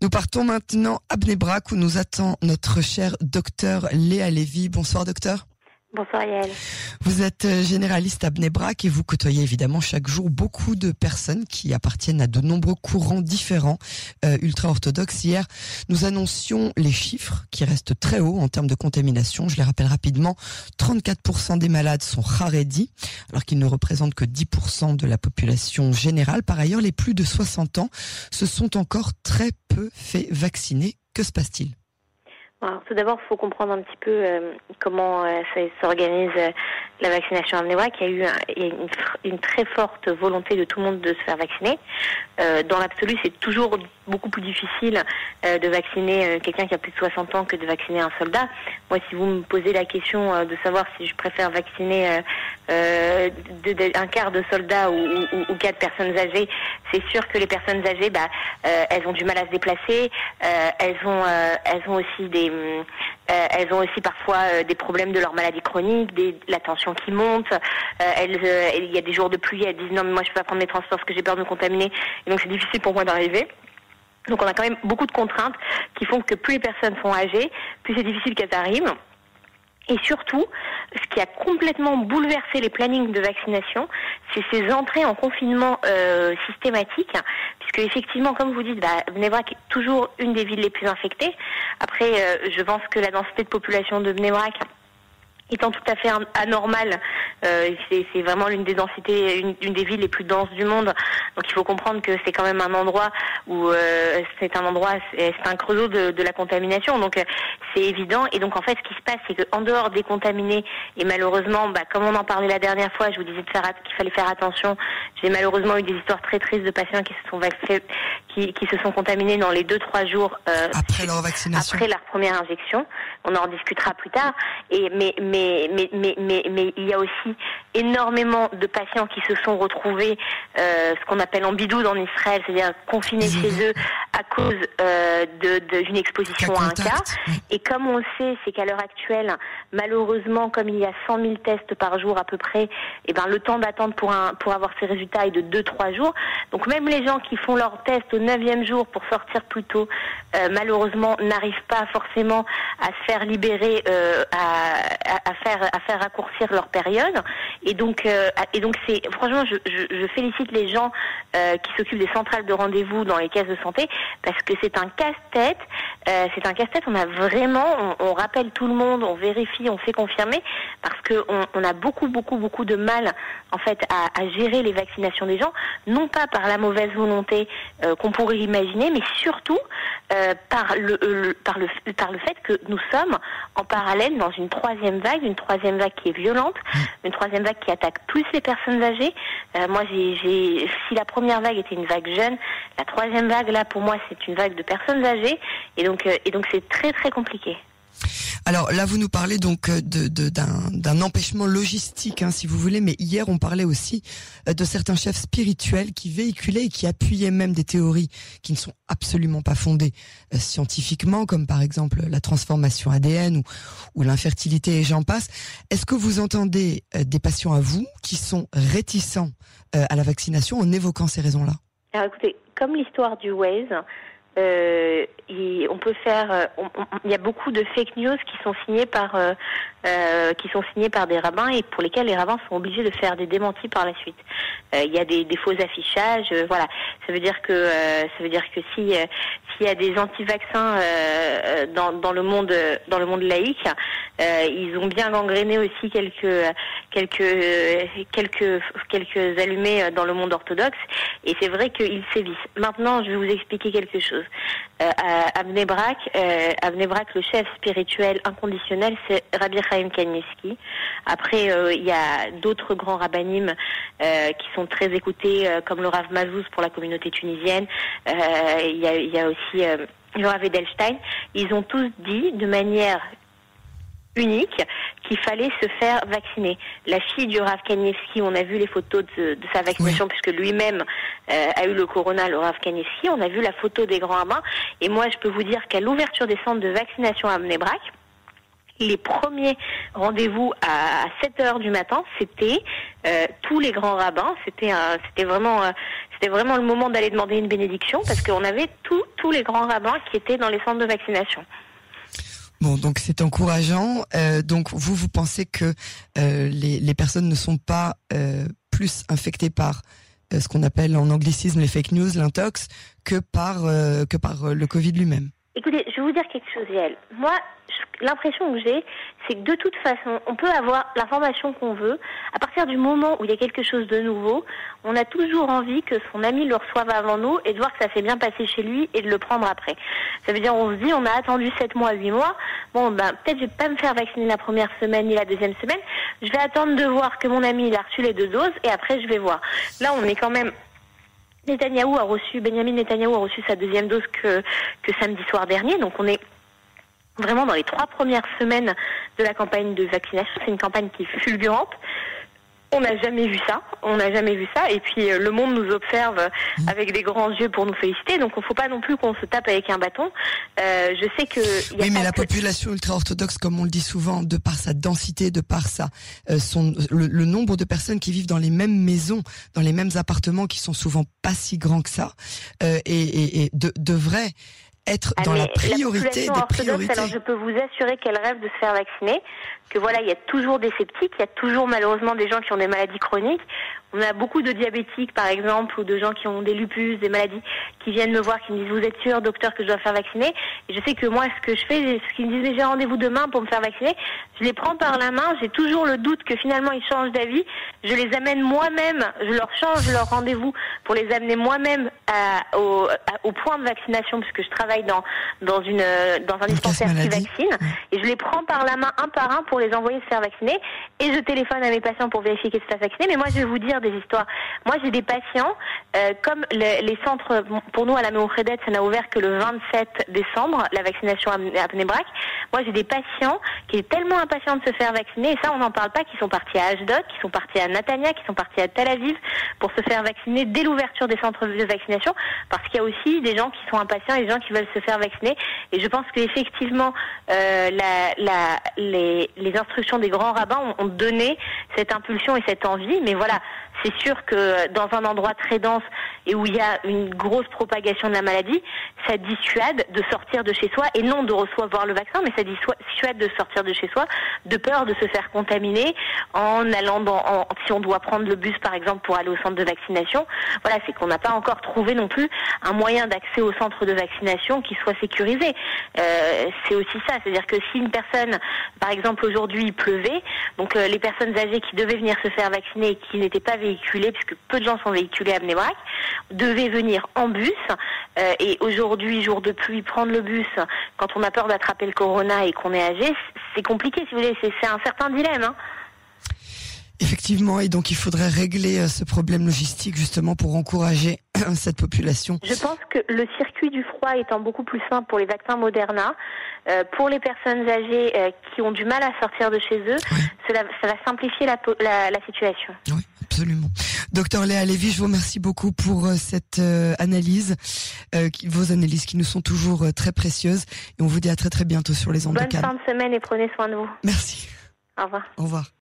Nous partons maintenant à Bnebrak où nous attend notre cher docteur Léa Lévy. Bonsoir docteur. Bonsoir Yael. Vous êtes euh, généraliste à Bnebrak et vous côtoyez évidemment chaque jour beaucoup de personnes qui appartiennent à de nombreux courants différents euh, ultra-orthodoxes. Hier, nous annoncions les chiffres qui restent très hauts en termes de contamination. Je les rappelle rapidement, 34% des malades sont Haredi, alors qu'ils ne représentent que 10% de la population générale. Par ailleurs, les plus de 60 ans se sont encore très peu fait vacciner. Que se passe-t-il? Alors, tout d'abord, il faut comprendre un petit peu euh, comment euh, s'organise euh, la vaccination à Mnewa, qu'il y a eu une, une, très forte volonté de tout le monde de se faire vacciner. dans l'absolu, c'est toujours beaucoup plus difficile de vacciner quelqu'un qui a plus de 60 ans que de vacciner un soldat. Moi, si vous me posez la question de savoir si je préfère vacciner un quart de soldats ou, quatre personnes âgées, c'est sûr que les personnes âgées, bah, elles ont du mal à se déplacer, elles ont, elles ont aussi des euh, elles ont aussi parfois euh, des problèmes de leur maladie chronique, des, la tension qui monte. Euh, il y a des jours de pluie, elles disent non mais moi je peux pas prendre mes transports parce que j'ai peur de me contaminer. Et donc c'est difficile pour moi d'arriver. Donc on a quand même beaucoup de contraintes qui font que plus les personnes sont âgées, plus c'est difficile qu'elles arrivent. Et surtout, ce qui a complètement bouleversé les plannings de vaccination, c'est ces entrées en confinement euh, systématiques, puisque effectivement, comme vous dites, bah, est toujours une des villes les plus infectées. Après, euh, je pense que la densité de population de Bnebrak étant tout à fait anormal. Euh, c'est vraiment l'une des densités, une, des villes les plus denses du monde. Donc il faut comprendre que c'est quand même un endroit où euh, c'est un endroit, c'est un creusot de, de, la contamination. Donc euh, c'est évident. Et donc en fait, ce qui se passe, c'est qu'en dehors des contaminés, et malheureusement, bah, comme on en parlait la dernière fois, je vous disais qu'il fallait faire attention. J'ai malheureusement eu des histoires très tristes de patients qui se sont vaccinés, qui, qui, se sont contaminés dans les deux trois jours euh, après leur vaccination, après leur première injection. On en discutera plus tard. Et mais mais mais, mais, mais, mais, il y a aussi énormément de patients qui se sont retrouvés euh, ce qu'on appelle en bidou en Israël, c'est-à-dire confinés chez eux à cause euh, d'une exposition à un cas. Et comme on le sait, c'est qu'à l'heure actuelle, malheureusement, comme il y a 100 000 tests par jour à peu près, et eh ben le temps d'attente pour un pour avoir ces résultats est de 2-3 jours. Donc même les gens qui font leur test au 9e jour pour sortir plus tôt, euh, malheureusement, n'arrivent pas forcément à se faire libérer, euh, à, à, à faire à faire raccourcir leur période. Et donc, euh, et donc c'est franchement, je, je, félicite les gens euh, qui s'occupent des centrales de rendez-vous dans les caisses de santé parce que c'est un casse-tête. Euh, c'est un casse-tête. On a vraiment, on, rappelle tout le monde, on vérifie, on fait confirmer parce que on, a beaucoup, beaucoup, beaucoup de mal en fait à, gérer les vaccinations des gens, non pas par la mauvaise volonté qu'on pourrait imaginer, mais surtout par le, par le par le fait que nous sommes en parallèle dans une troisième vague, une troisième vague qui est violente, mm. une troisième vague qui attaque plus les personnes âgées. Euh, moi, j'ai, si la première vague était une vague jeune, la troisième vague là, pour moi, c'est une vague de personnes âgées, et donc, euh, et donc c'est très très compliqué. Alors là, vous nous parlez donc euh, d'un, empêchement logistique, hein, si vous voulez, mais hier, on parlait aussi euh, de certains chefs spirituels qui véhiculaient et qui appuyaient même des théories qui ne sont absolument pas fondées euh, scientifiquement, comme par exemple la transformation ADN ou, ou l'infertilité et j'en passe. Est-ce que vous entendez des patients à vous qui sont réticents à la vaccination en évoquant ces raisons-là? Alors écoutez, comme l'histoire du Waze, euh, on peut faire. Euh, il y a beaucoup de fake news qui sont signés par euh, qui sont signés par des rabbins et pour lesquels les rabbins sont obligés de faire des démentis par la suite. Il y a des, des faux affichages, voilà. Ça veut dire que ça veut dire que si s'il y a des anti-vaccins dans, dans le monde dans le monde laïque, ils ont bien gangréné aussi quelques quelques quelques quelques allumés dans le monde orthodoxe et c'est vrai qu'ils sévissent. Maintenant, je vais vous expliquer quelque chose. Euh, à Abnebrak, euh, le chef spirituel inconditionnel, c'est Rabbi Chaim Kanievski. Après, euh, il y a d'autres grands rabbinim euh, qui sont très écoutés, comme le Rav Mazouz pour la communauté tunisienne. Il y a, y, a, aussi le Rav Edelstein. Ils ont tous dit de manière unique qu'il fallait se faire vacciner. La fille du Rav Kanievski, on a vu les photos de, sa vaccination puisque lui-même euh, a eu le corona, le Rav Kanievski. On a vu la photo des grands rabbins. Et moi, je peux vous dire qu'à l'ouverture des centres de vaccination à Mnebrak, les premiers rendez-vous à 7 heures du matin, c'était euh, tous les grands rabbins. C'était c'était vraiment euh, c'était vraiment le moment d'aller demander une bénédiction parce qu'on avait tous tous les grands rabbins qui étaient dans les centres de vaccination. Bon, donc c'est encourageant. Euh, donc vous, vous pensez que euh, les, les, personnes ne sont pas euh, plus infectées par ce qu'on appelle en anglicisme les fake news, l'intox, que par que par le Covid lui-même? Écoutez, je vais vous dire quelque chose, Yael. Moi, l'impression que j'ai, c'est que de toute façon, on peut avoir l'information qu'on veut. À partir du moment où il y a quelque chose de nouveau, on a toujours envie que son ami le reçoive avant nous et de voir que ça s'est bien passé chez lui et de le prendre après. Ça veut dire, on se dit, on a attendu 7 mois, 8 mois. Bon, ben, peut-être je vais pas me faire vacciner la première semaine ni la deuxième semaine. Je vais attendre de voir que mon ami, il a reçu les deux doses et après, je vais voir. Là, on est quand même A reçu, Benjamin Netanyahou a reçu sa deuxième dose que, que samedi soir dernier. Donc on est vraiment dans les trois premières semaines de la campagne de vaccination. C'est une campagne qui est fulgurante. On n'a jamais vu ça, on n'a jamais vu ça, et puis euh, le monde nous observe mmh. avec des grands yeux pour nous féliciter, donc il ne faut pas non plus qu'on se tape avec un bâton. Euh, je sais que... Y a oui, mais la que... population ultra-orthodoxe, comme on le dit souvent, de par sa densité, de par sa, euh, son, le, le, nombre de personnes qui vivent dans les mêmes maisons, dans les mêmes appartements, qui sont souvent pas si grands que ça, euh, et, et, et de, devrait être dans ah, la priorité la des priorités. Alors je peux vous assurer qu'elle rêve de se faire vacciner, que voilà, il y a toujours des sceptiques, il y a toujours malheureusement des gens qui ont des maladies chroniques. On a beaucoup de diabétiques, par exemple, ou de gens qui ont des lupus, des maladies, qui viennent me voir, qui me disent Vous êtes sûr, docteur, que je dois faire vacciner? Et je sais que moi, ce que je fais, ce qu'ils me disent Mais j'ai rendez-vous demain pour me faire vacciner. Je les prends par la main, j'ai toujours le doute que finalement ils changent d'avis. Je les amène moi-même, je leur change leur rendez-vous pour les amener moi-même au, au, point de vaccination, puisque je travaille dans, dans, une, dans un dispensaire qui vaccine. Et je les prends par la main un par un pour les envoyer se faire vacciner. Et je téléphone à mes patients pour vérifier qu'ils se fassent vacciner. Mais moi, je vais vous dire des histoires. Moi, j'ai des patients, euh, comme le, les centres, pour nous à la Méocrédette, ça n'a ouvert que le 27 décembre, la vaccination à Pnebrac. Moi, j'ai des patients qui sont tellement impatients de se faire vacciner, et ça, on n'en parle pas, qui sont partis à Ashdod, qui sont partis à Natania, qui sont partis à Tel Aviv pour se faire vacciner dès l'ouverture des centres de vaccination, parce qu'il y a aussi des gens qui sont impatients et des gens qui veulent se faire vacciner. Et je pense qu'effectivement, euh, les, instructions des grands rabbins ont donné cette impulsion et cette envie. Mais voilà, c'est sûr que dans un endroit très dense et où il y a une grosse propagation de la maladie, ça dissuade de sortir de chez soi et non de recevoir le vaccin, mais ça dissuade de sortir de chez soi de peur de se faire contaminer en allant dans, si on doit prendre le bus par exemple pour aller au centre de vaccination. Voilà, c'est qu'on n'a pas encore trouvé non plus un moyen d'accès au centre de vaccination qui soit sécurisé. Euh, c'est aussi ça, c'est-à-dire que si une personne, par exemple aujourd'hui pleuvait, donc euh, les personnes âgées qui devaient venir se faire vacciner et qui n'étaient pas véhiculées, puisque peu de gens sont véhiculés à Bnébrac, devaient venir en bus. Euh, et aujourd'hui, jour de pluie, prendre le bus quand on a peur d'attraper le corona et qu'on est âgé, c'est compliqué, si vous voulez. C'est un certain dilemme. Hein. Effectivement, et donc il faudrait régler euh, ce problème logistique justement pour encourager cette population. Je pense que le circuit du froid étant beaucoup plus simple pour les vaccins Moderna, euh, pour les personnes âgées euh, qui ont du mal à sortir de chez eux, oui. cela, ça va simplifier la, la, la, situation. Oui, absolument. Docteur Léa Lévy, je vous remercie beaucoup pour euh, cette euh, analyse, euh, vos analyses qui nous sont toujours très précieuses. Et on vous dit à très très bientôt sur les ondes Bonne de fin de semaine et prenez soin de vous. Merci. Au revoir. Au revoir.